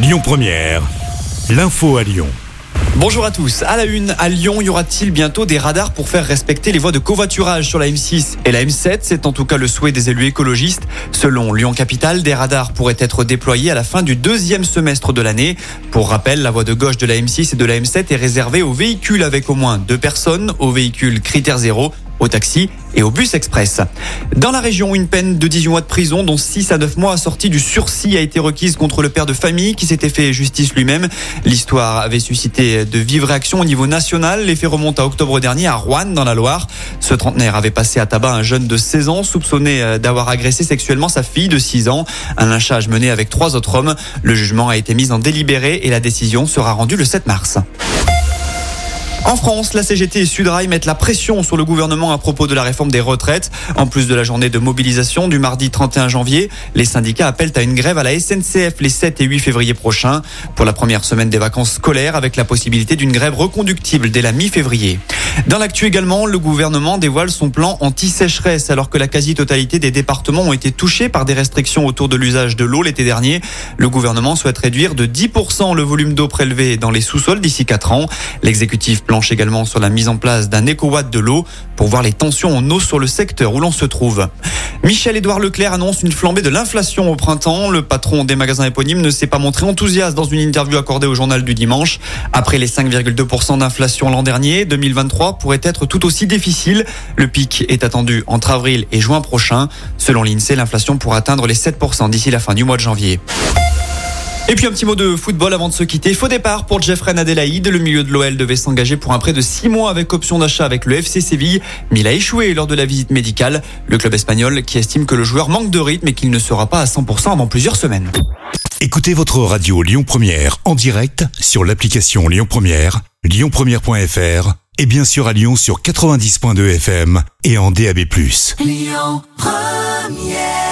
Lyon Première, l'info à Lyon. Bonjour à tous. À la une, à Lyon, y aura-t-il bientôt des radars pour faire respecter les voies de covoiturage sur la M6 et la M7 C'est en tout cas le souhait des élus écologistes. Selon Lyon Capital, des radars pourraient être déployés à la fin du deuxième semestre de l'année. Pour rappel, la voie de gauche de la M6 et de la M7 est réservée aux véhicules avec au moins deux personnes, aux véhicules critères zéro au taxi et au bus express. Dans la région, une peine de 18 mois de prison, dont 6 à 9 mois assortis du sursis, a été requise contre le père de famille qui s'était fait justice lui-même. L'histoire avait suscité de vives réactions au niveau national. Les faits remontent à octobre dernier à Rouen, dans la Loire. Ce trentenaire avait passé à tabac un jeune de 16 ans, soupçonné euh, d'avoir agressé sexuellement sa fille de 6 ans. Un lynchage mené avec trois autres hommes. Le jugement a été mis en délibéré et la décision sera rendue le 7 mars. En France, la CGT et Sudrail mettent la pression sur le gouvernement à propos de la réforme des retraites. En plus de la journée de mobilisation du mardi 31 janvier, les syndicats appellent à une grève à la SNCF les 7 et 8 février prochains pour la première semaine des vacances scolaires avec la possibilité d'une grève reconductible dès la mi-février. Dans l'actu également, le gouvernement dévoile son plan anti-sécheresse alors que la quasi-totalité des départements ont été touchés par des restrictions autour de l'usage de l'eau l'été dernier. Le gouvernement souhaite réduire de 10% le volume d'eau prélevé dans les sous-sols d'ici 4 ans. L'exécutif également sur la mise en place d'un éco-watt de l'eau pour voir les tensions en eau sur le secteur où l'on se trouve. Michel-Édouard Leclerc annonce une flambée de l'inflation au printemps. Le patron des magasins éponymes ne s'est pas montré enthousiaste dans une interview accordée au journal du dimanche. Après les 5,2% d'inflation l'an dernier, 2023 pourrait être tout aussi difficile. Le pic est attendu entre avril et juin prochain. Selon l'INSEE, l'inflation pourrait atteindre les 7% d'ici la fin du mois de janvier. Et puis un petit mot de football avant de se quitter. Faux départ pour Jeffrey Adelaide. Le milieu de l'OL devait s'engager pour un prêt de 6 mois avec option d'achat avec le FC Séville. Mais il a échoué lors de la visite médicale. Le club espagnol qui estime que le joueur manque de rythme et qu'il ne sera pas à 100% avant plusieurs semaines. Écoutez votre radio Lyon Première en direct sur l'application Lyon Première, lyonpremière.fr et bien sûr à Lyon sur 90.2 FM et en DAB+. Lyon Première